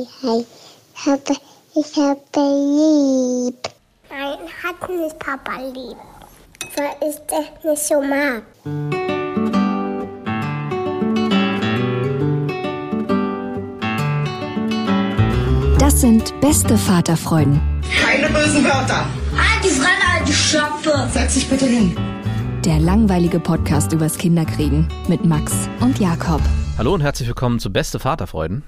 Ich habe, ich habe lieb. Nein, hat nicht Papa lieb. Weil ich das nicht so mag. Das sind beste Vaterfreuden. Keine bösen Wörter. Halt die Fremde, alte Schöpfe. Setz dich bitte hin. Der langweilige Podcast übers Kinderkriegen mit Max und Jakob. Hallo und herzlich willkommen zu Beste Vaterfreuden.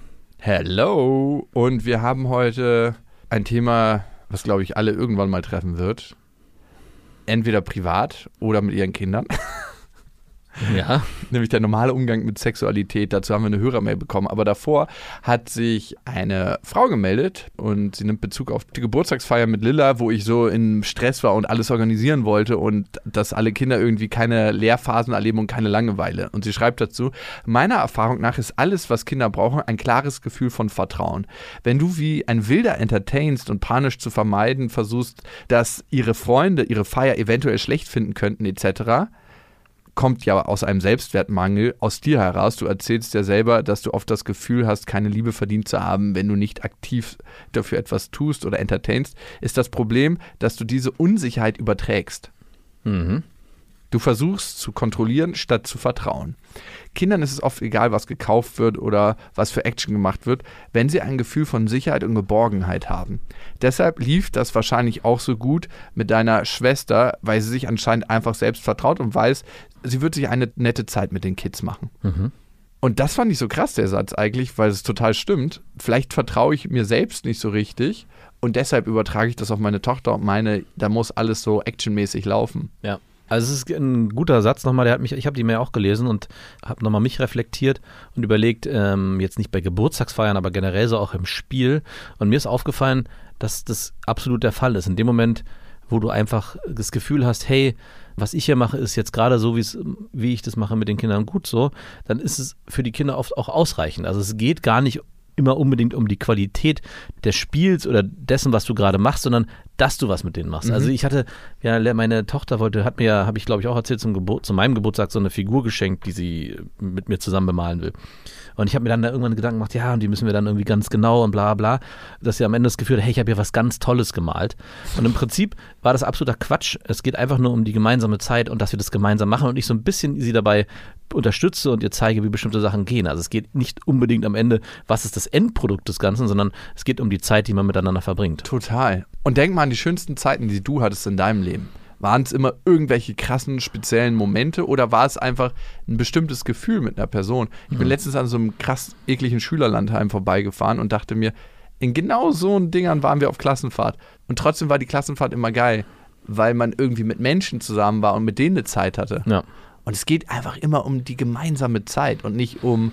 Hello! Und wir haben heute ein Thema, was glaube ich alle irgendwann mal treffen wird. Entweder privat oder mit ihren Kindern. Ja. Nämlich der normale Umgang mit Sexualität. Dazu haben wir eine Hörermail bekommen. Aber davor hat sich eine Frau gemeldet und sie nimmt Bezug auf die Geburtstagsfeier mit Lilla, wo ich so im Stress war und alles organisieren wollte und dass alle Kinder irgendwie keine Lehrphasen erleben und keine Langeweile. Und sie schreibt dazu, meiner Erfahrung nach ist alles, was Kinder brauchen, ein klares Gefühl von Vertrauen. Wenn du wie ein Wilder entertainst und panisch zu vermeiden versuchst, dass ihre Freunde ihre Feier eventuell schlecht finden könnten etc., kommt ja aus einem Selbstwertmangel aus dir heraus. Du erzählst ja selber, dass du oft das Gefühl hast, keine Liebe verdient zu haben, wenn du nicht aktiv dafür etwas tust oder entertainst. Ist das Problem, dass du diese Unsicherheit überträgst. Mhm. Du versuchst zu kontrollieren, statt zu vertrauen. Kindern ist es oft egal, was gekauft wird oder was für Action gemacht wird, wenn sie ein Gefühl von Sicherheit und Geborgenheit haben. Deshalb lief das wahrscheinlich auch so gut mit deiner Schwester, weil sie sich anscheinend einfach selbst vertraut und weiß, sie wird sich eine nette Zeit mit den Kids machen. Mhm. Und das fand ich so krass, der Satz eigentlich, weil es total stimmt. Vielleicht vertraue ich mir selbst nicht so richtig und deshalb übertrage ich das auf meine Tochter und meine, da muss alles so actionmäßig laufen. Ja. Also es ist ein guter Satz nochmal, der hat mich, ich habe die Mail auch gelesen und habe nochmal mich reflektiert und überlegt, ähm, jetzt nicht bei Geburtstagsfeiern, aber generell so auch im Spiel. Und mir ist aufgefallen, dass das absolut der Fall ist. In dem Moment, wo du einfach das Gefühl hast, hey, was ich hier mache, ist jetzt gerade so, wie ich das mache mit den Kindern gut so, dann ist es für die Kinder oft auch ausreichend. Also es geht gar nicht immer unbedingt um die Qualität des Spiels oder dessen, was du gerade machst, sondern dass du was mit denen machst. Also Mhm. ich hatte, ja, meine Tochter wollte, hat mir, habe ich glaube ich auch erzählt, zum Geburt, zu meinem Geburtstag so eine Figur geschenkt, die sie mit mir zusammen bemalen will. Und ich habe mir dann da irgendwann Gedanken gemacht, ja, und die müssen wir dann irgendwie ganz genau und bla bla, dass sie am Ende das Gefühl hat, hey, ich habe hier was ganz Tolles gemalt. Und im Prinzip war das absoluter Quatsch. Es geht einfach nur um die gemeinsame Zeit und dass wir das gemeinsam machen und ich so ein bisschen sie dabei unterstütze und ihr zeige, wie bestimmte Sachen gehen. Also es geht nicht unbedingt am Ende, was ist das Endprodukt des Ganzen, sondern es geht um die Zeit, die man miteinander verbringt. Total. Und denk mal an die schönsten Zeiten, die du hattest in deinem Leben. Waren es immer irgendwelche krassen, speziellen Momente oder war es einfach ein bestimmtes Gefühl mit einer Person? Ich bin letztens an so einem krass ekligen Schülerlandheim vorbeigefahren und dachte mir, in genau so Dingern waren wir auf Klassenfahrt. Und trotzdem war die Klassenfahrt immer geil, weil man irgendwie mit Menschen zusammen war und mit denen eine Zeit hatte. Ja. Und es geht einfach immer um die gemeinsame Zeit und nicht um,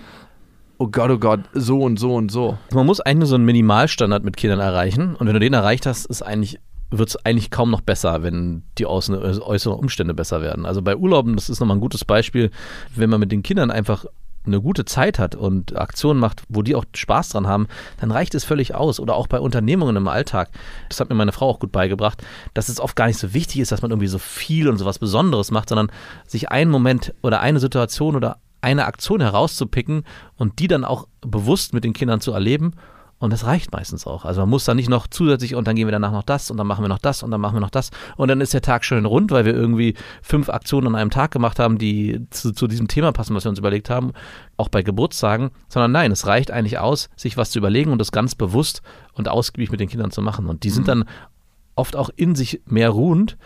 oh Gott, oh Gott, so und so und so. Man muss eigentlich nur so einen Minimalstandard mit Kindern erreichen und wenn du den erreicht hast, ist eigentlich wird es eigentlich kaum noch besser, wenn die äußeren, Umstände besser werden. Also bei Urlauben, das ist nochmal ein gutes Beispiel, wenn man mit den Kindern einfach eine gute Zeit hat und Aktionen macht, wo die auch Spaß dran haben, dann reicht es völlig aus. Oder auch bei Unternehmungen im Alltag. Das hat mir meine Frau auch gut beigebracht, dass es oft gar nicht so wichtig ist, dass man irgendwie so viel und so was Besonderes macht, sondern sich einen Moment oder eine Situation oder eine Aktion herauszupicken und die dann auch bewusst mit den Kindern zu erleben. Und das reicht meistens auch. Also man muss da nicht noch zusätzlich und dann gehen wir danach noch das und dann machen wir noch das und dann machen wir noch das. Und dann ist der Tag schön rund, weil wir irgendwie fünf Aktionen an einem Tag gemacht haben, die zu, zu diesem Thema passen, was wir uns überlegt haben, auch bei Geburtstagen. Sondern nein, es reicht eigentlich aus, sich was zu überlegen und das ganz bewusst und ausgiebig mit den Kindern zu machen. Und die sind dann oft auch in sich mehr ruhend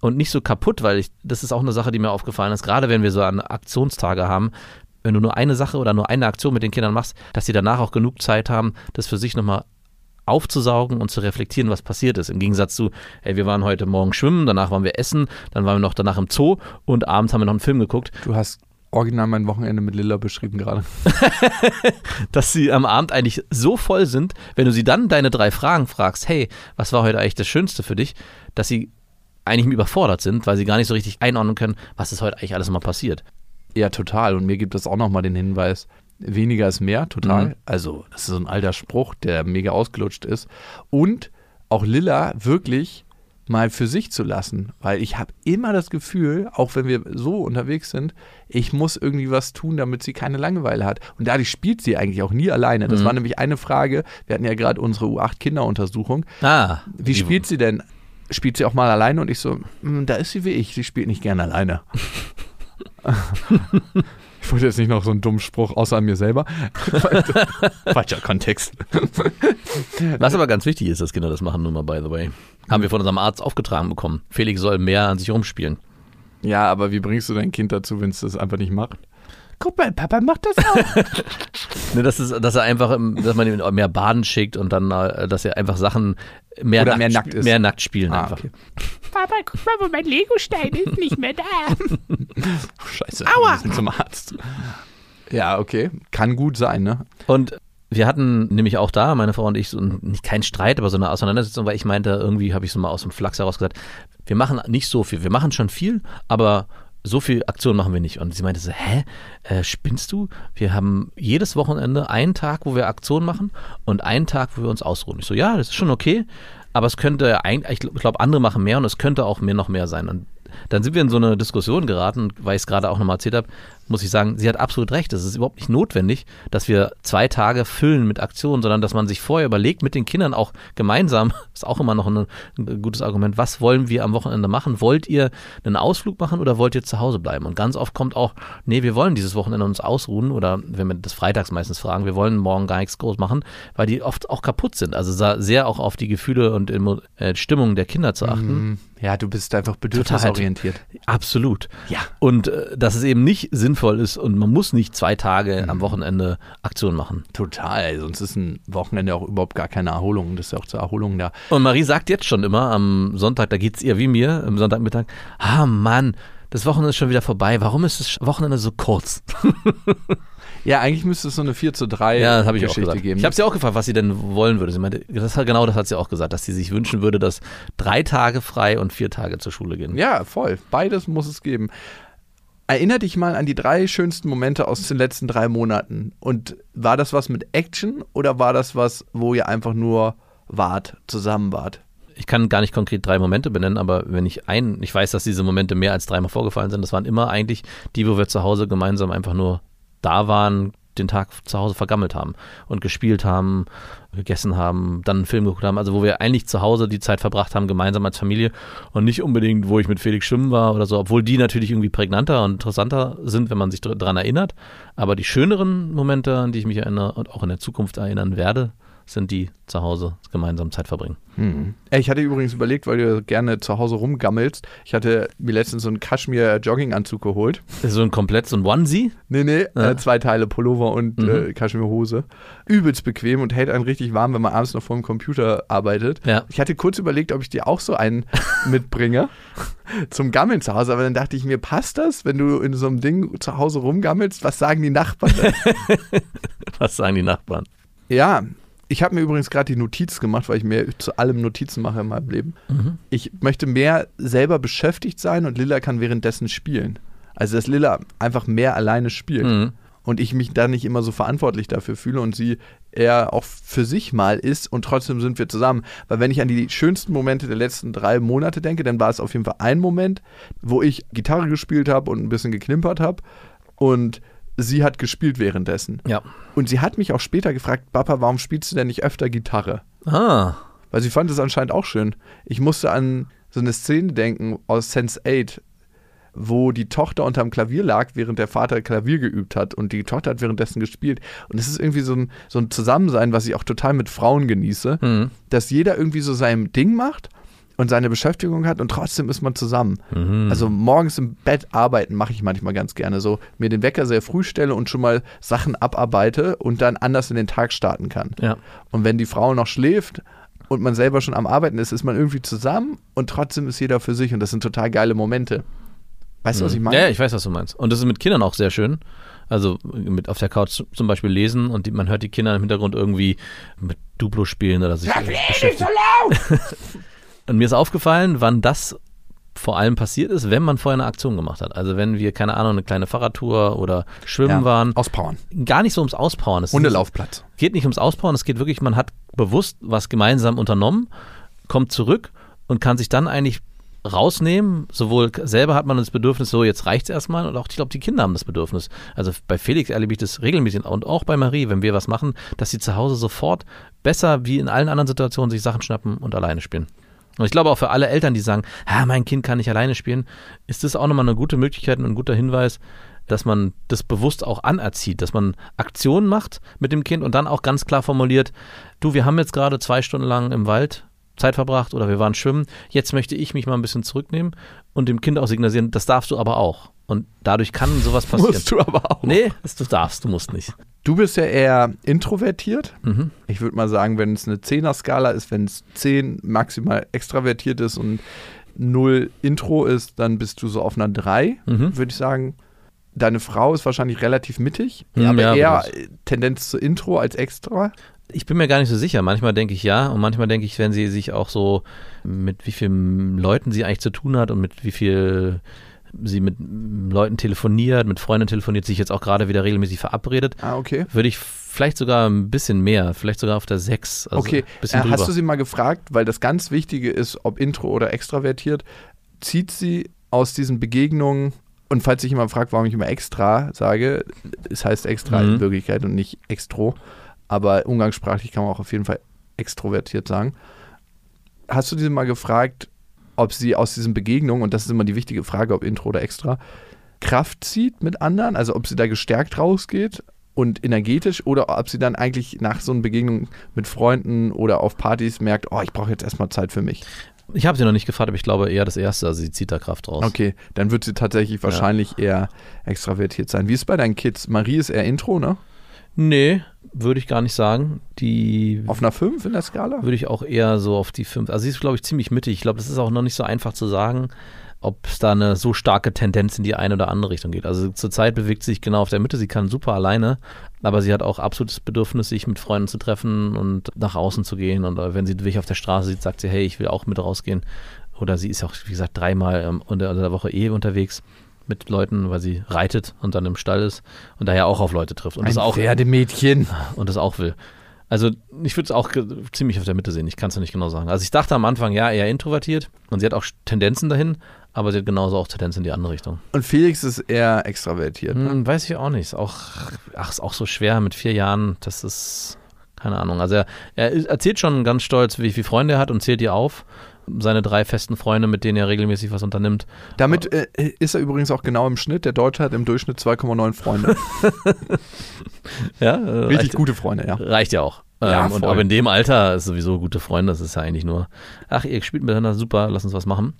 und nicht so kaputt, weil ich, das ist auch eine Sache, die mir aufgefallen ist, gerade wenn wir so an Aktionstage haben, wenn du nur eine Sache oder nur eine Aktion mit den Kindern machst, dass sie danach auch genug Zeit haben, das für sich nochmal aufzusaugen und zu reflektieren, was passiert ist. Im Gegensatz zu, ey, wir waren heute Morgen schwimmen, danach waren wir essen, dann waren wir noch danach im Zoo und abends haben wir noch einen Film geguckt, Du hast original mein Wochenende mit Lilla beschrieben gerade. dass sie am Abend eigentlich so voll sind, wenn du sie dann deine drei Fragen fragst, hey, was war heute eigentlich das Schönste für dich, dass sie eigentlich überfordert sind, weil sie gar nicht so richtig einordnen können, was ist heute eigentlich alles mal passiert. Ja, total. Und mir gibt es auch nochmal den Hinweis, weniger ist mehr, total. Mhm. Also, das ist so ein alter Spruch, der mega ausgelutscht ist. Und auch Lilla wirklich mal für sich zu lassen. Weil ich habe immer das Gefühl, auch wenn wir so unterwegs sind, ich muss irgendwie was tun, damit sie keine Langeweile hat. Und dadurch spielt sie eigentlich auch nie alleine. Das Mhm. war nämlich eine Frage. Wir hatten ja gerade unsere U8-Kinderuntersuchung. Ah, Wie spielt sie denn? Spielt sie auch mal alleine? Und ich so, "Hm, da ist sie wie ich. Sie spielt nicht gerne alleine. ich wollte jetzt nicht noch so einen dummen Spruch außer an mir selber. Falscher Kontext. Was aber ganz wichtig ist, dass Kinder das machen, nur mal by the way. Haben wir von unserem Arzt aufgetragen bekommen. Felix soll mehr an sich rumspielen. Ja, aber wie bringst du dein Kind dazu, wenn es das einfach nicht macht? Guck mal, Papa macht das auch. Ne, dass, es, dass er einfach, dass man ihn mehr baden schickt und dann, äh, dass er einfach Sachen mehr, Oder nackt, mehr nackt ist. mehr nackt spielen Ah, einfach. okay. Papa, guck mal, wo mein Legostein ist nicht mehr da. Scheiße, Aua. wir sind zum Arzt. Ja, okay. Kann gut sein, ne? Und wir hatten nämlich auch da, meine Frau und ich, so ein, nicht keinen Streit, aber so eine Auseinandersetzung, weil ich meinte, irgendwie habe ich so mal aus dem Flachs heraus gesagt, wir machen nicht so viel. Wir machen schon viel, aber so viel Aktion machen wir nicht. Und sie meinte so, hä, äh, spinnst du? Wir haben jedes Wochenende einen Tag, wo wir Aktion machen und einen Tag, wo wir uns ausruhen. Ich so, ja, das ist schon okay, aber es könnte, ein, ich glaube, andere machen mehr und es könnte auch mehr noch mehr sein. Und dann sind wir in so eine Diskussion geraten, weil ich es gerade auch nochmal erzählt habe, muss ich sagen, sie hat absolut recht. Es ist überhaupt nicht notwendig, dass wir zwei Tage füllen mit Aktionen, sondern dass man sich vorher überlegt, mit den Kindern auch gemeinsam, ist auch immer noch ein, ein gutes Argument, was wollen wir am Wochenende machen? Wollt ihr einen Ausflug machen oder wollt ihr zu Hause bleiben? Und ganz oft kommt auch, nee, wir wollen dieses Wochenende uns ausruhen oder wenn wir das freitags meistens fragen, wir wollen morgen gar nichts groß machen, weil die oft auch kaputt sind. Also sehr auch auf die Gefühle und äh, Stimmung der Kinder zu achten. Ja, du bist einfach bedürfnisorientiert. Absolut. Ja. Und äh, dass es eben nicht sinnvoll ist und man muss nicht zwei Tage am Wochenende Aktion machen. Total. Sonst ist ein Wochenende auch überhaupt gar keine Erholung. Das ist ja auch zur Erholung da. Und Marie sagt jetzt schon immer am Sonntag, da geht es ihr wie mir, am Sonntagmittag, ah Mann, das Wochenende ist schon wieder vorbei. Warum ist das Wochenende so kurz? Ja, eigentlich müsste es so eine 4 zu 3 Ja, das habe ich auch Geschichte gesagt. geben. Ich habe sie auch gefragt, was sie denn wollen würde. Sie meinte, das hat, genau das hat sie auch gesagt, dass sie sich wünschen würde, dass drei Tage frei und vier Tage zur Schule gehen. Ja, voll. Beides muss es geben. Erinner dich mal an die drei schönsten Momente aus den letzten drei Monaten. Und war das was mit Action oder war das was, wo ihr einfach nur wart, zusammen wart? ich kann gar nicht konkret drei Momente benennen, aber wenn ich ein, ich weiß, dass diese Momente mehr als dreimal vorgefallen sind, das waren immer eigentlich die, wo wir zu Hause gemeinsam einfach nur da waren, den Tag zu Hause vergammelt haben und gespielt haben, gegessen haben, dann einen Film geguckt haben, also wo wir eigentlich zu Hause die Zeit verbracht haben, gemeinsam als Familie und nicht unbedingt, wo ich mit Felix schwimmen war oder so, obwohl die natürlich irgendwie prägnanter und interessanter sind, wenn man sich daran erinnert. Aber die schöneren Momente, an die ich mich erinnere und auch in der Zukunft erinnern werde, sind die zu Hause gemeinsam Zeit verbringen. Hm. Ich hatte übrigens überlegt, weil du gerne zu Hause rumgammelst. Ich hatte mir letztens so einen Kaschmir-Jogginganzug geholt. So ein komplett, so ein Onesie. Nee, nee, Ja. äh, zwei Teile Pullover und Mhm. äh, Kaschmirhose. Übelst bequem und hält einen richtig warm, wenn man abends noch vor dem Computer arbeitet. Ja. Ich hatte kurz überlegt, ob ich dir auch so einen mitbringe zum Gammeln zu Hause, aber dann dachte ich mir, passt das, wenn du in so einem Ding zu Hause rumgammelst? Was sagen die Nachbarn? Was sagen die Nachbarn? ja, ich habe mir übrigens gerade die Notiz gemacht, weil ich mir zu allem Notizen mache in meinem Leben. Ich möchte mehr selber beschäftigt sein und Lilla kann währenddessen spielen. Also, dass Lilla einfach mehr alleine spielt. Mhm. und ich mich da nicht immer so verantwortlich dafür fühle und sie eher auch für sich mal ist und trotzdem sind wir zusammen. Weil wenn ich an die schönsten Momente der letzten drei Monate denke, dann war es auf jeden Fall ein Moment, wo ich Gitarre gespielt habe und ein bisschen geklimpert habe und sie hat gespielt währenddessen. Ja. Und sie hat mich auch später gefragt, Papa, warum spielst du denn nicht öfter Gitarre? Ah. Weil sie fand es anscheinend auch schön. Ich musste an so eine Szene denken aus Sense 8, wo die Tochter unterm Klavier lag, während der Vater Klavier geübt hat und die Tochter hat währenddessen gespielt. Und es ist irgendwie so ein, so ein Zusammensein, was ich auch total mit Frauen genieße, Mhm. dass jeder irgendwie so sein Ding macht und seine Beschäftigung hat und trotzdem ist man zusammen. Mhm. Also morgens im Bett arbeiten mache ich manchmal ganz gerne so, mir den Wecker sehr früh stelle und schon mal Sachen abarbeite und dann anders in den Tag starten kann. Ja. Und wenn die Frau noch schläft und man selber schon am Arbeiten ist, ist man irgendwie zusammen und trotzdem ist jeder für sich und das sind total geile Momente. Weißt du, was ich meine? Ja, ja, ich weiß, was du meinst. Und das ist mit Kindern auch sehr schön. Also mit auf der Couch zum Beispiel lesen und die, man hört die Kinder im Hintergrund irgendwie mit Duplo spielen oder sich beschäftigen. Und mir ist aufgefallen, wann das vor allem passiert ist, wenn man vorher eine Aktion gemacht hat. Also wenn wir, keine Ahnung, eine kleine Fahrradtour oder schwimmen Ja, waren. Auspowern. Gar nicht so ums Auspowern. Es Hundelaufplatz. geht nicht ums Auspowern, es geht wirklich, man hat bewusst was gemeinsam unternommen, kommt zurück und kann sich dann eigentlich rausnehmen. Sowohl selber hat man das Bedürfnis, so jetzt reicht's erstmal, und auch ich glaube, die Kinder haben das Bedürfnis. Also bei Felix erlebe ich das regelmäßig und auch bei Marie, wenn wir was machen, dass sie zu Hause sofort besser wie in allen anderen Situationen sich Sachen schnappen und alleine spielen. Und ich glaube auch für alle Eltern, die sagen, ah, mein Kind kann nicht alleine spielen, ist das auch nochmal eine gute Möglichkeit und ein guter Hinweis, dass man das bewusst auch anerzieht, dass man Aktionen macht mit dem Kind und dann auch ganz klar formuliert, du, wir haben jetzt gerade zwei Stunden lang im Wald Zeit verbracht oder wir waren schwimmen, jetzt möchte ich mich mal ein bisschen zurücknehmen und dem Kind auch signalisieren, das darfst du aber auch. Und dadurch kann sowas passieren. Musst du aber auch. Nee, das, du darfst, du musst nicht. Du bist ja eher introvertiert. Mhm. Ich würde mal sagen, wenn es eine 10er-Skala ist, wenn es 10 maximal extravertiert ist und 0 Intro ist, dann bist du so auf einer 3, Mhm. würde ich sagen. Deine Frau ist wahrscheinlich relativ mittig, Mhm, aber ja, eher äh, Tendenz zu Intro als extra. Ich bin mir gar nicht so sicher. Manchmal denke ich ja und manchmal denke ich, wenn sie sich auch so mit wie vielen Leuten sie eigentlich zu tun hat und mit wie viel sie mit Leuten telefoniert, mit Freunden telefoniert, sich jetzt auch gerade wieder regelmäßig verabredet, Ah, okay. würde ich vielleicht sogar ein bisschen mehr, vielleicht sogar auf der 6. Also okay, bisschen äh, drüber. hast du sie mal gefragt, weil das ganz Wichtige ist, ob Intro oder extravertiert, zieht sie aus diesen Begegnungen und falls sich jemand fragt, warum ich immer extra sage, es heißt extra Mhm. in Wirklichkeit und nicht extro, aber umgangssprachlich kann man auch auf jeden Fall extrovertiert sagen. Hast du sie mal gefragt, ob sie aus diesen Begegnungen, und das ist immer die wichtige Frage, ob Intro oder extra, Kraft zieht mit anderen, also ob sie da gestärkt rausgeht und energetisch oder ob sie dann eigentlich nach so einer Begegnung mit Freunden oder auf Partys merkt, oh, ich brauche jetzt erstmal Zeit für mich. Ich habe sie noch nicht gefragt, aber ich glaube eher das Erste, also sie zieht da Kraft raus. Okay, dann wird sie tatsächlich wahrscheinlich eher extravertiert sein. Wie ist es bei deinen Kids? Marie ist eher Intro, ne? Nee, würde ich gar nicht sagen. Die Auf einer 5 in der Skala? würde ich auch eher so auf die 5. Also sie ist, glaube ich, ziemlich mittig. Ich glaube, das ist auch noch nicht so einfach zu sagen, ob es da eine so starke Tendenz in die eine oder andere Richtung geht. Also zurzeit bewegt sie sich genau auf der Mitte. Sie kann super alleine, aber sie hat auch absolutes Bedürfnis, sich mit Freunden zu treffen und nach außen zu gehen. Und äh, wenn sie dich auf der Straße sieht, sagt sie, hey, ich will auch mit rausgehen. Oder sie ist auch, wie gesagt, dreimal ähm, unter der Woche eh unterwegs mit Leuten, weil sie reitet und dann im Stall ist und daher auch auf Leute trifft. Und das auch Pferdemädchen. und das auch will. Also ich würde es auch ziemlich auf der Mitte sehen, ich kann es ja nicht genau sagen. Also ich dachte am Anfang, ja, eher introvertiert und sie hat auch Tendenzen dahin, aber sie hat genauso auch Tendenzen in die andere Richtung. Und Felix ist eher extravertiert. ne? Hm, weiß ich auch nicht. Ist auch, ach, ist auch so schwer mit vier Jahren, das ist, keine Ahnung. Also er, er erzählt schon ganz stolz, wie viele Freunde er hat und zählt die auf. Seine drei festen Freunde, mit denen er regelmäßig was unternimmt. Damit äh, ist er übrigens auch genau im Schnitt. Der Deutsche hat im Durchschnitt 2,9 Freunde. Ja, äh, Richtig reicht, gute Freunde, ja. reicht ja auch. Ja, ähm, und aber in dem Alter ist sowieso gute Freunde, das ist ja eigentlich nur, ach, ihr spielt miteinander super, lass uns was machen.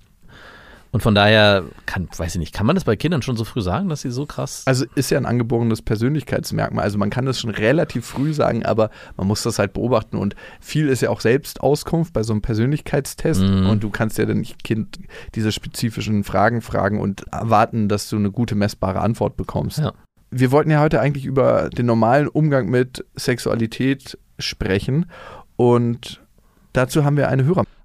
Und von daher, kann, weiß ich nicht, kann man das bei Kindern schon so früh sagen, dass sie so krass. Also ist ja ein angeborenes Persönlichkeitsmerkmal. Also man kann das schon relativ früh sagen, aber man muss das halt beobachten. Und viel ist ja auch Selbstauskunft bei so einem Persönlichkeitstest. Mhm. Und du kannst ja dann nicht Kind diese spezifischen Fragen fragen und erwarten, dass du eine gute messbare Antwort bekommst. Ja. Wir wollten ja heute eigentlich über den normalen Umgang mit Sexualität sprechen. Und dazu haben wir eine Hörer.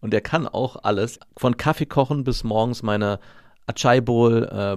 Und der kann auch alles, von Kaffee kochen bis morgens meine Achai Bowl, äh,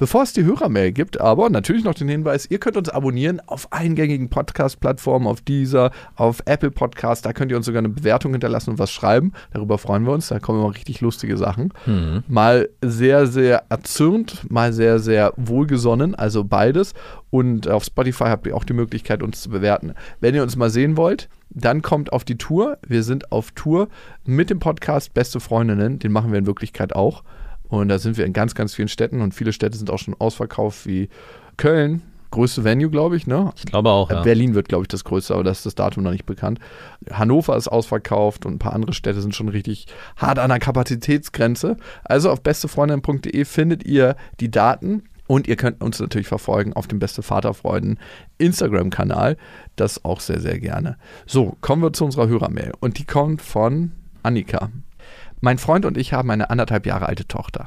Bevor es die Hörermail gibt, aber natürlich noch den Hinweis, ihr könnt uns abonnieren auf eingängigen Podcast-Plattformen, auf dieser, auf Apple Podcast, da könnt ihr uns sogar eine Bewertung hinterlassen und was schreiben. Darüber freuen wir uns, da kommen immer richtig lustige Sachen. Mal sehr, sehr erzürnt, mal sehr, sehr wohlgesonnen, also beides. Und auf Spotify habt ihr auch die Möglichkeit, uns zu bewerten. Wenn ihr uns mal sehen wollt, dann kommt auf die Tour. Wir sind auf Tour mit dem Podcast Beste Freundinnen. Den machen wir in Wirklichkeit auch. Und da sind wir in ganz, ganz vielen Städten und viele Städte sind auch schon ausverkauft wie Köln, größte Venue, glaube ich, ne? Ich glaube auch, ja. Berlin wird, glaube ich, das größte, aber das ist das Datum noch nicht bekannt. Hannover ist ausverkauft und ein paar andere Städte sind schon richtig hart an der Kapazitätsgrenze. Also auf bestefreundin.de findet ihr die Daten und ihr könnt uns natürlich verfolgen auf dem Beste Vaterfreuden Instagram-Kanal. Das auch sehr, sehr gerne. So, kommen wir zu unserer Hörermail. Und die kommt von Annika. Mein Freund und ich haben eine anderthalb Jahre alte Tochter.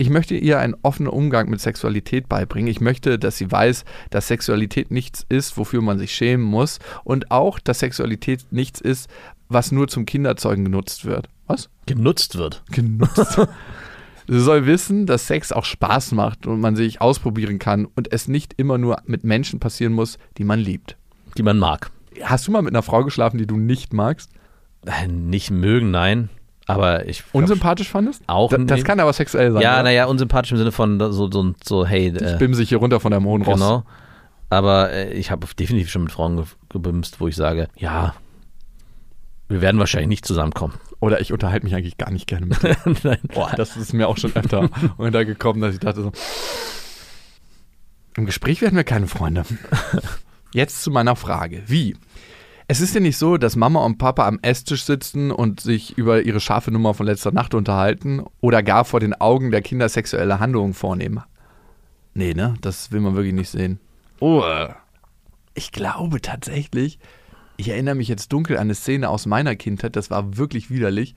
Ich möchte ihr einen offenen Umgang mit Sexualität beibringen. Ich möchte, dass sie weiß, dass Sexualität nichts ist, wofür man sich schämen muss. Und auch, dass Sexualität nichts ist, was nur zum Kinderzeugen genutzt wird. Was? Genutzt wird. Genutzt. Sie soll wissen, dass Sex auch Spaß macht und man sich ausprobieren kann und es nicht immer nur mit Menschen passieren muss, die man liebt. Die man mag. Hast du mal mit einer Frau geschlafen, die du nicht magst? Äh, Nicht mögen, nein. Aber ich. Unsympathisch fandest? Auch Da- Das kann aber sexuell sein. Ja, naja, unsympathisch im Sinne von so, so, so hey. Ich Äh, bimse ich hier runter von deinem hohen Ross. genau. Aber äh, ich habe definitiv schon mit Frauen ge gebimst, wo ich sage, ja, wir werden wahrscheinlich nicht zusammenkommen. Oder ich unterhalte mich eigentlich gar nicht gerne mit. Nein. Boah, das ist mir auch schon öfter untergekommen, dass ich dachte so, im Gespräch werden wir keine Freunde. Jetzt zu meiner Frage. Wie? Es ist ja nicht so, dass Mama und Papa am Esstisch sitzen und sich über ihre scharfe Nummer von letzter Nacht unterhalten oder gar vor den Augen der Kinder sexuelle Handlungen vornehmen. Nee, ne? Das will man wirklich nicht sehen. Oh. Ich glaube tatsächlich, ich erinnere mich jetzt dunkel an eine Szene aus meiner Kindheit, das war wirklich widerlich.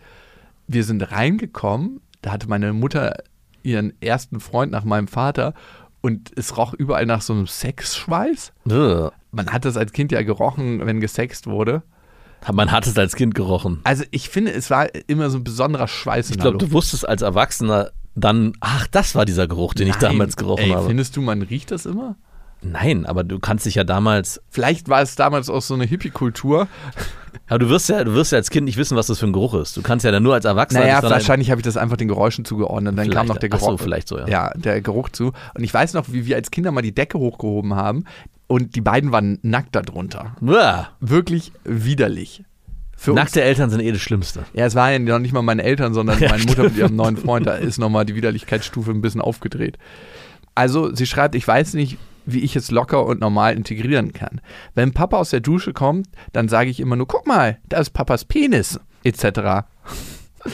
Wir sind reingekommen, da hatte meine Mutter ihren ersten Freund nach meinem Vater und es roch überall nach so einem Sexschweiß. Man hat das als Kind ja gerochen, wenn gesext wurde. Man hat es als Kind gerochen. Also ich finde, es war immer so ein besonderer Schweiß Ich glaube, du wusstest als Erwachsener dann, ach, das war dieser Geruch, den ich Nein. damals gerochen Ey, habe. Findest du, man riecht das immer? Nein, aber du kannst dich ja damals, Vielleicht war es damals auch so eine Hippie-Kultur. aber du wirst ja, du wirst ja als Kind nicht wissen, was das für ein Geruch ist. Du kannst ja dann nur als Erwachsener. Naja, wahrscheinlich habe ich das einfach den Geräuschen zugeordnet. Dann kam noch der Ach Geruch. so, vielleicht so, ja. Ja, der Geruch zu. Und ich weiß noch, wie wir als Kinder mal die Decke hochgehoben haben und die beiden waren nackt darunter. Uah. Wirklich widerlich. Für uns, Nackte Eltern sind eh das Schlimmste. ja, es waren ja noch nicht mal meine Eltern, sondern Ja, meine Mutter mit ihrem neuen Freund. Da ist nochmal die Widerlichkeitsstufe ein bisschen aufgedreht. Also, sie schreibt, ich weiß nicht, wie ich es locker und normal integrieren kann. Wenn Papa aus der Dusche kommt, dann sage ich immer nur, guck mal, da ist Papas Penis, etc.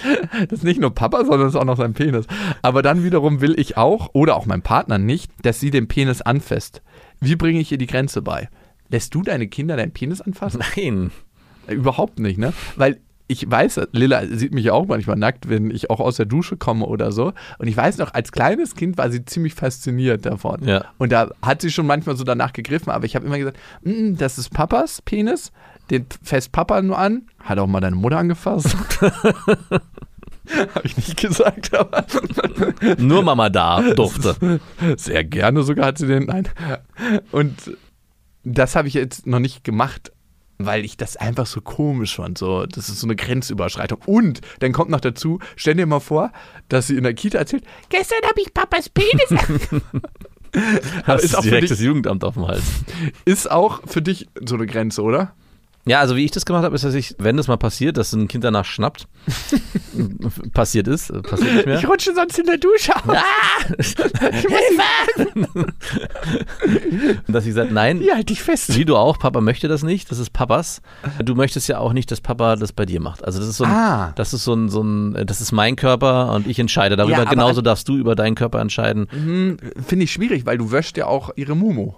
Das ist nicht nur Papa, sondern das ist auch noch sein Penis. Aber dann wiederum will ich auch, oder auch mein Partner nicht, dass sie den Penis anfasst. Wie bringe ich ihr die Grenze bei? Lässt du deine Kinder deinen Penis anfassen? Nein. Überhaupt nicht, ne? Weil ich weiß, Lilla sieht mich ja auch manchmal nackt, wenn ich auch aus der Dusche komme oder so. Und ich weiß noch, als kleines Kind war sie ziemlich fasziniert davon. Ja. Und da hat sie schon manchmal so danach gegriffen, aber ich habe immer gesagt, "Mm, das ist Papas Penis, den fässt Papa nur an. Hat auch mal deine Mutter angefasst. habe ich nicht gesagt, aber Nur Mama da durfte. sehr gerne sogar hat sie den. Nein. Und das habe ich jetzt noch nicht gemacht, weil ich das einfach so komisch fand. So, das ist so eine Grenzüberschreitung. Und dann kommt noch dazu, stell dir mal vor, dass sie in der Kita erzählt, Gestern habe ich Papas Penis. Hast ist auch, für direkt dich, das Jugendamt auf dem Hals. ist auch für dich so eine Grenze, oder? Ja, also wie ich das gemacht habe, ist, dass ich, wenn das mal passiert, dass ein Kind danach schnappt, passiert ist, äh, passiert nicht mehr. Ich rutsche sonst in der Dusche aus. Und dass ich gesagt, nein, Ja, halt dich fest. wie du auch, Papa möchte das nicht, das ist Papas. Du möchtest ja auch nicht, dass Papa das bei dir macht. Also das ist so ein, Ah. das ist so ein, so ein, das ist mein Körper und ich entscheide darüber. Ja, Genauso darfst du über deinen Körper entscheiden. Hm, Finde ich schwierig, weil du wäschst ja auch ihre Mumu.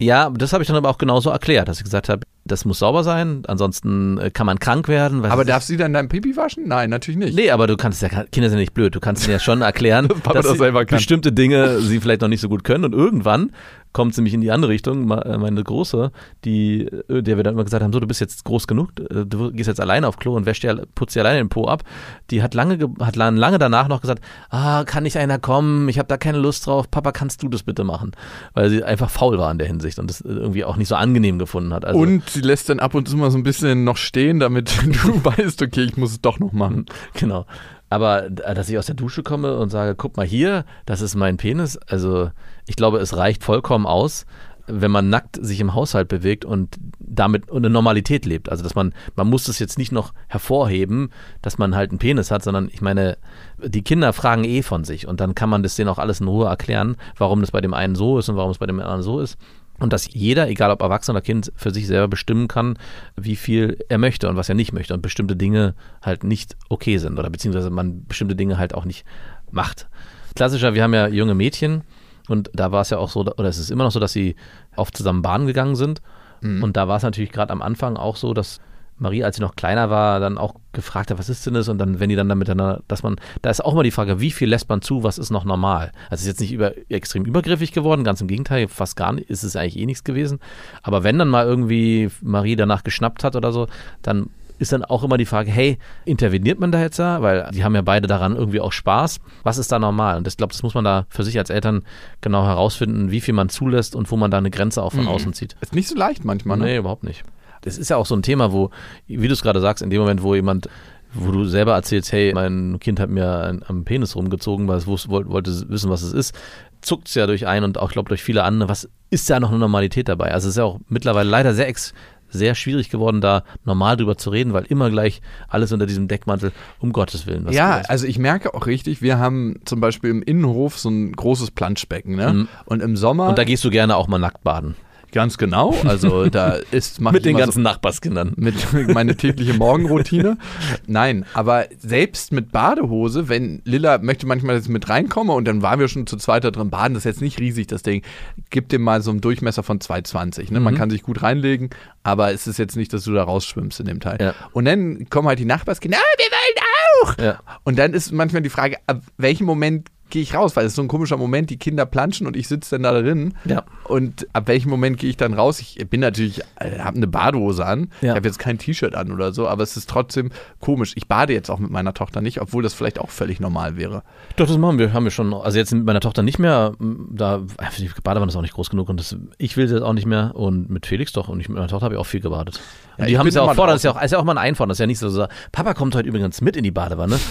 Ja, das habe ich dann aber auch genauso erklärt, dass ich gesagt habe, das muss sauber sein, ansonsten äh, kann man krank werden. Aber weiß ich. darf sie dann dein Pipi waschen? Nein, natürlich nicht. Nee, aber du kannst ja, Kinder sind nicht blöd. Du kannst ihnen ja schon erklären, dass das kann. bestimmte Dinge sie vielleicht noch nicht so gut können. Und irgendwann kommt es nämlich in die andere Richtung. Äh, Meine Große, die, äh, der wir dann immer gesagt haben, so, du bist jetzt groß genug, äh, du gehst jetzt alleine auf Klo und wäschst dir, putzt dir alleine den Po ab. Die hat lange, ge- hat lan- lange danach noch gesagt, ah, kann nicht einer kommen? Ich habe da keine Lust drauf. Papa, kannst du das bitte machen? Weil sie einfach faul war in der Hinsicht und das irgendwie auch nicht so angenehm gefunden hat. Also, Und sie lässt dann ab und zu mal so ein bisschen noch stehen, damit du weißt, okay, ich muss es doch noch machen. Genau. Aber äh, dass ich aus der Dusche komme und sage, guck mal hier, das ist mein Penis, also ich glaube, es reicht vollkommen aus, wenn man nackt sich im Haushalt bewegt und damit eine Normalität lebt. Also dass man, man muss das jetzt nicht noch hervorheben, dass man halt einen Penis hat, sondern ich meine, die Kinder fragen eh von sich und dann kann man das denen auch alles in Ruhe erklären, warum das bei dem einen so ist und warum es bei dem anderen so ist. Und dass jeder, egal ob Erwachsener oder Kind, für sich selber bestimmen kann, wie viel er möchte und was er nicht möchte. Und bestimmte Dinge halt nicht okay sind oder beziehungsweise man bestimmte Dinge halt auch nicht macht. Klassischer, wir haben ja junge Mädchen und da war es ja auch so, oder es ist immer noch so, dass sie oft zusammen Bahn gegangen sind. Und da war es natürlich gerade am Anfang auch so, dass Marie, als sie noch kleiner war, dann auch gefragt hat, was ist denn das? Und dann, wenn die dann damit, dass man, da ist auch mal die Frage, wie viel lässt man zu, was ist noch normal? Also es ist jetzt nicht über, extrem übergriffig geworden, ganz im Gegenteil, fast gar nicht, ist es eigentlich eh nichts gewesen. Aber wenn dann mal irgendwie Marie danach geschnappt hat oder so, dann ist dann auch immer die Frage, hey, interveniert man da jetzt da? Weil die haben ja beide daran irgendwie auch Spaß. Was ist da normal? Und ich glaube, das muss man da für sich als Eltern genau herausfinden, wie viel man zulässt und wo man da eine Grenze auch von außen zieht. Ist nicht so leicht manchmal, ne? Nee, überhaupt nicht. Das ist ja auch so ein Thema, wo, wie du es gerade sagst, in dem Moment, wo jemand, wo du selber erzählst, hey, mein Kind hat mir am Penis rumgezogen, weil es wus- wollte, wissen, was es ist, zuckt es ja durch einen und auch, glaube durch viele andere, was ist da noch eine Normalität dabei? Also es ist ja auch mittlerweile leider sehr ex sehr schwierig geworden, da normal drüber zu reden, weil immer gleich alles unter diesem Deckmantel, um Gottes Willen. Was ja, also ich merke auch richtig, wir haben zum Beispiel im Innenhof so ein großes Planschbecken, ne? Und im Sommer. und da gehst du gerne auch mal nackt baden. Ganz genau. Also da ist Mit den ganzen Nachbarskindern. mit meine tägliche Morgenroutine. Nein, aber selbst mit Badehose, wenn Lilla möchte manchmal jetzt mit reinkommen und dann waren wir schon zu zweit da drin baden, das ist jetzt nicht riesig, das Ding. Gib dem mal so einen Durchmesser von 2,20. Ne? Man kann sich gut reinlegen, aber es ist jetzt nicht, dass du da rausschwimmst in dem Teil. Ja. Und dann kommen halt die Nachbarskinder, ah, wir wollen auch. Ja. Und dann ist manchmal die Frage, ab welchem Moment gehe ich raus? Weil es ist so ein komischer Moment, die Kinder planschen und ich sitze dann da drin. Ja. Und ab welchem Moment gehe ich dann raus? Ich bin natürlich, äh, habe eine Badehose an. Ja. Ich habe jetzt kein T-Shirt an oder so, aber es ist trotzdem komisch. Ich bade jetzt auch mit meiner Tochter nicht, obwohl das vielleicht auch völlig normal wäre. Doch, das machen wir, haben wir schon. Also jetzt mit meiner Tochter nicht mehr. Da die Badewanne ist auch nicht groß genug und das, ich will das auch nicht mehr. Und mit Felix doch. Und ich mit meiner Tochter habe ich auch viel gebadet. Und Ja, die haben es ja auch vor, das ist ja auch, ist ja auch mal ein Einfahren. Das ist ja nicht so, so Papa kommt heute übrigens mit in die Badewanne.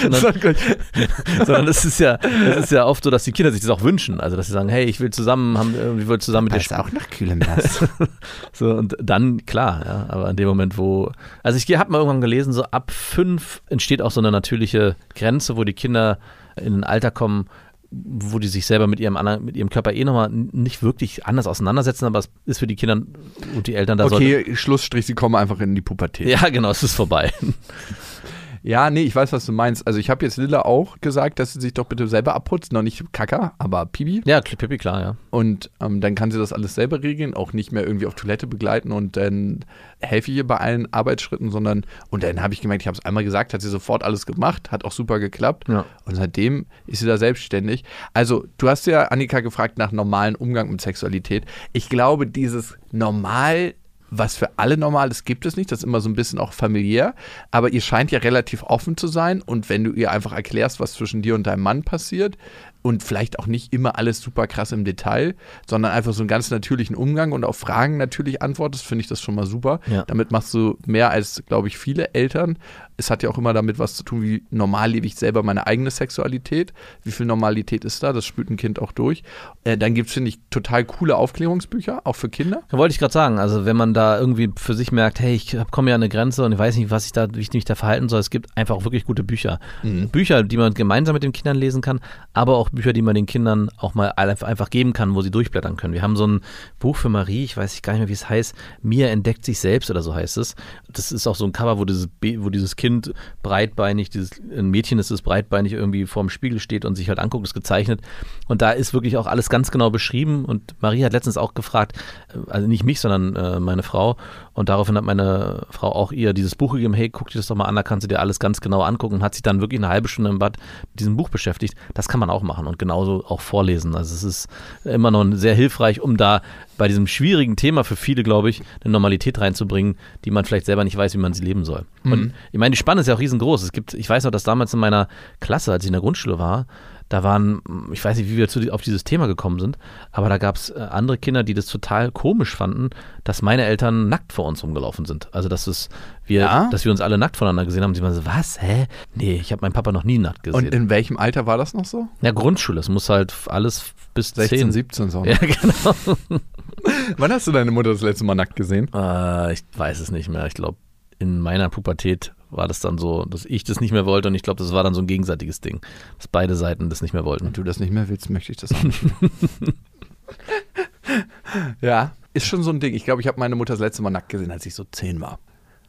sondern, sondern es ist ja, es ist ja oft so, dass die Kinder sich das auch wünschen. Also dass sie sagen, hey, ich will zusammen, haben, ich will zusammen mit dir spielen. auch nach kühlem Nass. So, und dann, klar, ja, aber in dem Moment, wo. Also ich habe mal irgendwann gelesen, so ab fünf entsteht auch so eine natürliche Grenze, wo die Kinder in ein Alter kommen, wo die sich selber mit ihrem, anderen- mit ihrem Körper eh nochmal nicht wirklich anders auseinandersetzen, aber es ist für die Kinder und die Eltern da okay, Schlussstrich, sie kommen einfach in die Pubertät. Ja, genau, es ist vorbei. Ja, nee, ich weiß, was du meinst. Also ich habe jetzt Lilla auch gesagt, dass sie sich doch bitte selber abputzt. Noch nicht Kaka, aber Pibi. Ja, Pippi, klar, ja. Und ähm, dann kann sie das alles selber regeln, auch nicht mehr irgendwie auf Toilette begleiten und dann helfe ich ihr bei allen Arbeitsschritten, sondern und dann habe ich gemerkt, ich habe es einmal gesagt, hat sie sofort alles gemacht, hat auch super geklappt. Ja. Und seitdem ist sie da selbstständig. Also, du hast ja Annika gefragt nach normalen Umgang mit Sexualität. Ich glaube, dieses normal was für alle normal ist, gibt es nicht. Das ist immer so ein bisschen auch familiär. Aber ihr scheint ja relativ offen zu sein. Und wenn du ihr einfach erklärst, was zwischen dir und deinem Mann passiert, und vielleicht auch nicht immer alles super krass im Detail, sondern einfach so einen ganz natürlichen Umgang und auf Fragen natürlich antwortest, finde ich das schon mal super. Ja. Damit machst du mehr als, glaube ich, viele Eltern. Es hat ja auch immer damit was zu tun, wie normal lebe ich selber meine eigene Sexualität. Wie viel Normalität ist da? Das spürt ein Kind auch durch. Äh, dann gibt es, finde ich, total coole Aufklärungsbücher, auch für Kinder. Da wollte ich gerade sagen, also wenn man da irgendwie für sich merkt, hey, ich komme ja an eine Grenze und ich weiß nicht, was ich da, wie ich mich da verhalten soll, es gibt einfach auch wirklich gute Bücher. Bücher, die man gemeinsam mit den Kindern lesen kann, aber auch Bücher, die man den Kindern auch mal einfach geben kann, wo sie durchblättern können. Wir haben so ein Buch für Marie, ich weiß gar nicht mehr, wie es heißt, Mia entdeckt sich selbst oder so heißt es. Das ist auch so ein Cover, wo dieses, wo dieses Kind breitbeinig, dieses ein Mädchen ist es breitbeinig irgendwie vorm Spiegel steht und sich halt anguckt, ist gezeichnet. Und da ist wirklich auch alles ganz genau beschrieben. Und Marie hat letztens auch gefragt, äh, also nicht mich, sondern äh, meine Frau. Und daraufhin hat meine Frau auch ihr dieses Buch gegeben, hey, guck dir das doch mal an, da kannst du dir alles ganz genau angucken. Und hat sich dann wirklich eine halbe Stunde im Bad mit diesem Buch beschäftigt. Das kann man auch machen und genauso auch vorlesen. Also es ist immer noch sehr hilfreich, um da bei diesem schwierigen Thema für viele, glaube ich, eine Normalität reinzubringen, die man vielleicht selber nicht weiß, wie man sie leben soll. Und ich meine, die Spanne ist ja auch riesengroß. Es gibt, ich weiß noch, dass damals in meiner Klasse, als ich in der Grundschule war, da waren, ich weiß nicht, wie wir zu, auf dieses Thema gekommen sind, aber da gab es äh, andere Kinder, die das total komisch fanden, dass meine Eltern nackt vor uns rumgelaufen sind. Also dass es wir, Ja? dass wir uns alle nackt voneinander gesehen haben. Sie waren so, was? Hä? Nee, ich habe meinen Papa noch nie nackt gesehen. Und in welchem Alter war das noch so? ja, Grundschule, es muss halt alles bis 16, 10. 17 so. Ja, genau. Wann hast du deine Mutter das letzte Mal nackt gesehen? Äh, ich weiß es nicht mehr. Ich glaube, in meiner Pubertät war das dann so, dass ich das nicht mehr wollte und ich glaube, das war dann so ein gegenseitiges Ding, dass beide Seiten das nicht mehr wollten. Wenn du das nicht mehr willst, möchte ich das auch nicht ja, ist schon so ein Ding. Ich glaube, ich habe meine Mutter das letzte Mal nackt gesehen, als ich so 10 war.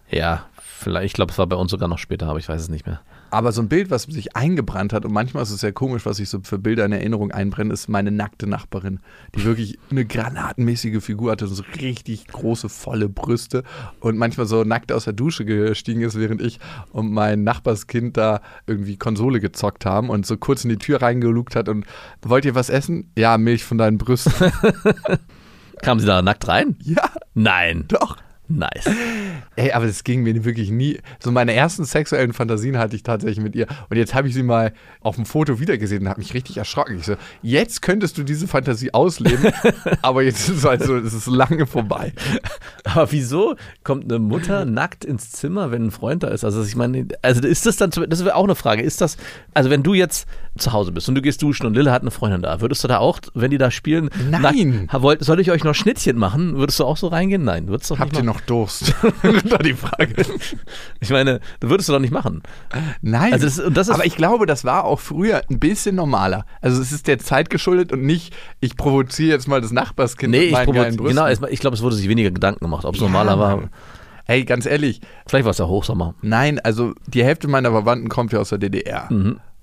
Ja, vielleicht, ich glaube, es war bei uns sogar noch später, aber ich weiß es nicht mehr. Aber so ein Bild, was sich eingebrannt hat, und manchmal ist es sehr komisch, was sich so für Bilder in Erinnerung einbrennen, ist meine nackte Nachbarin, die wirklich eine granatenmäßige Figur hatte, so richtig große, volle Brüste und manchmal so nackt aus der Dusche gestiegen ist, während ich und mein Nachbarskind da irgendwie Konsole gezockt haben und so kurz in die Tür reingelugt hat und wollt ihr was essen? Ja, Milch von deinen Brüsten. Kamen sie da nackt rein? ja, Nein. doch. Nice. Ey, aber das ging mir wirklich nie. So meine ersten sexuellen Fantasien hatte ich tatsächlich mit ihr. Und jetzt habe ich sie mal auf dem Foto wiedergesehen und habe mich richtig erschrocken. Ich so, jetzt könntest du diese Fantasie ausleben, aber jetzt ist es halt so, es ist lange vorbei. Aber wieso kommt eine Mutter nackt ins Zimmer, wenn ein Freund da ist? Also ich meine, also ist das dann, zum- das wäre auch eine Frage, ist das, also wenn du jetzt zu Hause bist und du gehst duschen und Lille hat eine Freundin da, würdest du da auch, wenn die da spielen, Nein. nackt, wollt, soll ich euch noch Schnittchen machen? Würdest du auch so reingehen? Nein, würdest du Habt ihr noch Durst? da die Frage. Ich meine, würdest du doch nicht machen. Nein. Also das- das ist- aber ich glaube, das war auch früher ein bisschen normaler. Also es ist der Zeit geschuldet und nicht, ich provoziere jetzt mal das Nachbarskind Nee, mit ich, meinen provo- geilen Brüsten. genau, ich glaube, es wurde sich weniger Gedanken gemacht, ob es normaler war. Mann. Ey, ganz ehrlich, Vielleicht war es ja Hochsommer. Nein, also die Hälfte meiner Verwandten kommt ja aus der DDR.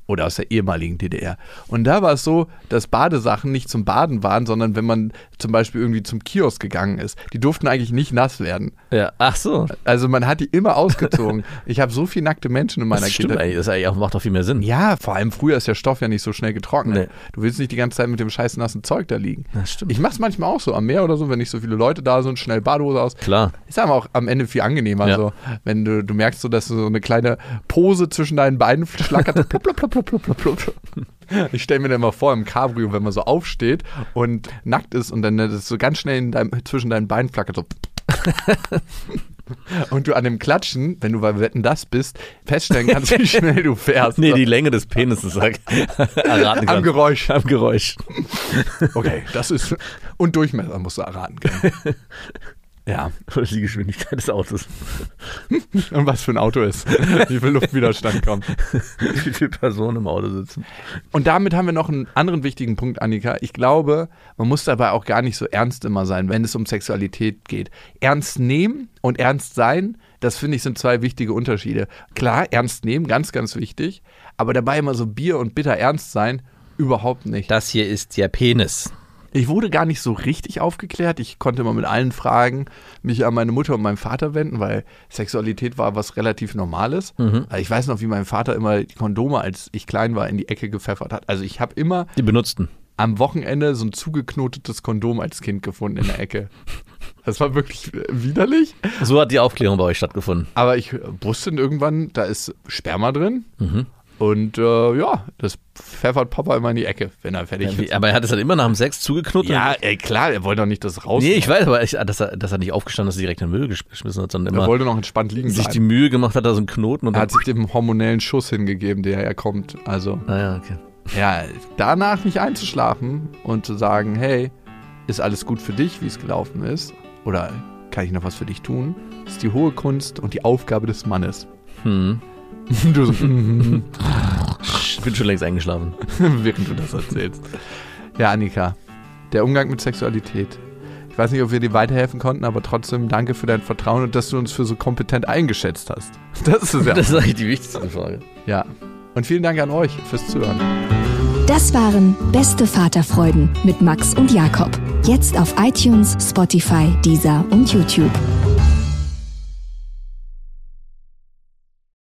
Oder aus der ehemaligen DDR. Und da war es so, dass Badesachen nicht zum Baden waren, sondern wenn man zum Beispiel irgendwie zum Kiosk gegangen ist. Die durften eigentlich nicht nass werden. Ja, ach so. Also man hat die immer ausgezogen. ich habe so viele nackte Menschen in meiner Das stimmt Kindheit. das auch, macht doch viel mehr Sinn. Ja, vor allem früher ist der Stoff ja nicht so schnell getrocknet. Nee. Du willst nicht die ganze Zeit mit dem scheiß nassen Zeug da liegen. Das stimmt. Ich mach's manchmal auch so am Meer oder so, wenn nicht so viele Leute da sind, schnell Badehose aus. Klar. Ist aber auch am Ende viel angenehmer, Ja. so, wenn du, du merkst so, dass so eine kleine Pose zwischen deinen Beinen schlackert. plupp, plupp, plupp, plupp, plupp, plupp, plupp. Ich stelle mir dann mal vor, im Cabrio, wenn man so aufsteht und nackt ist und dann das so ganz schnell in deinem, zwischen deinen Beinen flackert, so. Und du an dem Klatschen, wenn du bei Wetten das bist, feststellen kannst, wie schnell du fährst. Nee, die Länge des Penises sag, erraten Am kannst. Geräusch. Am Geräusch. Okay, das ist. Und Durchmesser musst du erraten können. Ja. Oder die Geschwindigkeit des Autos. Und was für ein Auto ist. Wie viel Luftwiderstand kommt. Wie viele Personen im Auto sitzen. Und damit haben wir noch einen anderen wichtigen Punkt, Annika. Ich glaube, man muss dabei auch gar nicht so ernst immer sein, wenn es um Sexualität geht. Ernst nehmen und ernst sein, das finde ich sind zwei wichtige Unterschiede. Klar, ernst nehmen, ganz, ganz wichtig. Aber dabei immer so Bier und bitter ernst sein, überhaupt nicht. Das hier ist der Penis. Ich wurde gar nicht so richtig aufgeklärt. Ich konnte immer mit allen Fragen mich an meine Mutter und meinen Vater wenden, weil Sexualität war was relativ Normales. Also ich weiß noch, wie mein Vater immer die Kondome, als ich klein war, in die Ecke gepfeffert hat. Also ich habe immer Die benutzten. am Wochenende so ein zugeknotetes Kondom als Kind gefunden in der Ecke. Das war wirklich widerlich. So hat die Aufklärung bei euch stattgefunden. Aber ich wusste irgendwann, da ist Sperma drin. Und äh, ja, das pfeffert Papa immer in die Ecke, wenn er fertig Ja, ist. aber er hat es dann immer nach dem Sex zugeknotet. Ja, ey, klar, er wollte doch nicht das raus. Nee, ich weiß, aber ich, dass, er, dass er nicht aufgestanden ist, dass er direkt in den Müll gesch- geschmissen hat, sondern er immer wollte noch entspannt liegen sich die bleiben. Mühe gemacht hat, da so einen Knoten und Er hat sich dem hormonellen Schuss hingegeben, der ja kommt. Also, Ah ja, okay. ja, danach nicht einzuschlafen und zu sagen, hey, ist alles gut für dich, wie es gelaufen ist? Oder kann ich noch was für dich tun? ist die hohe Kunst und die Aufgabe des Mannes. Hm. Du so, Ich bin schon längst eingeschlafen. während du das erzählst. Ja, Annika, der Umgang mit Sexualität. Ich weiß nicht, ob wir dir weiterhelfen konnten, aber trotzdem danke für dein Vertrauen und dass du uns für so kompetent eingeschätzt hast. Das ist ja. Das ist eigentlich die wichtigste Frage. ja. Und vielen Dank an euch fürs Zuhören. Das waren Beste Vaterfreuden mit Max und Jakob. Jetzt auf iTunes, Spotify, Deezer und YouTube.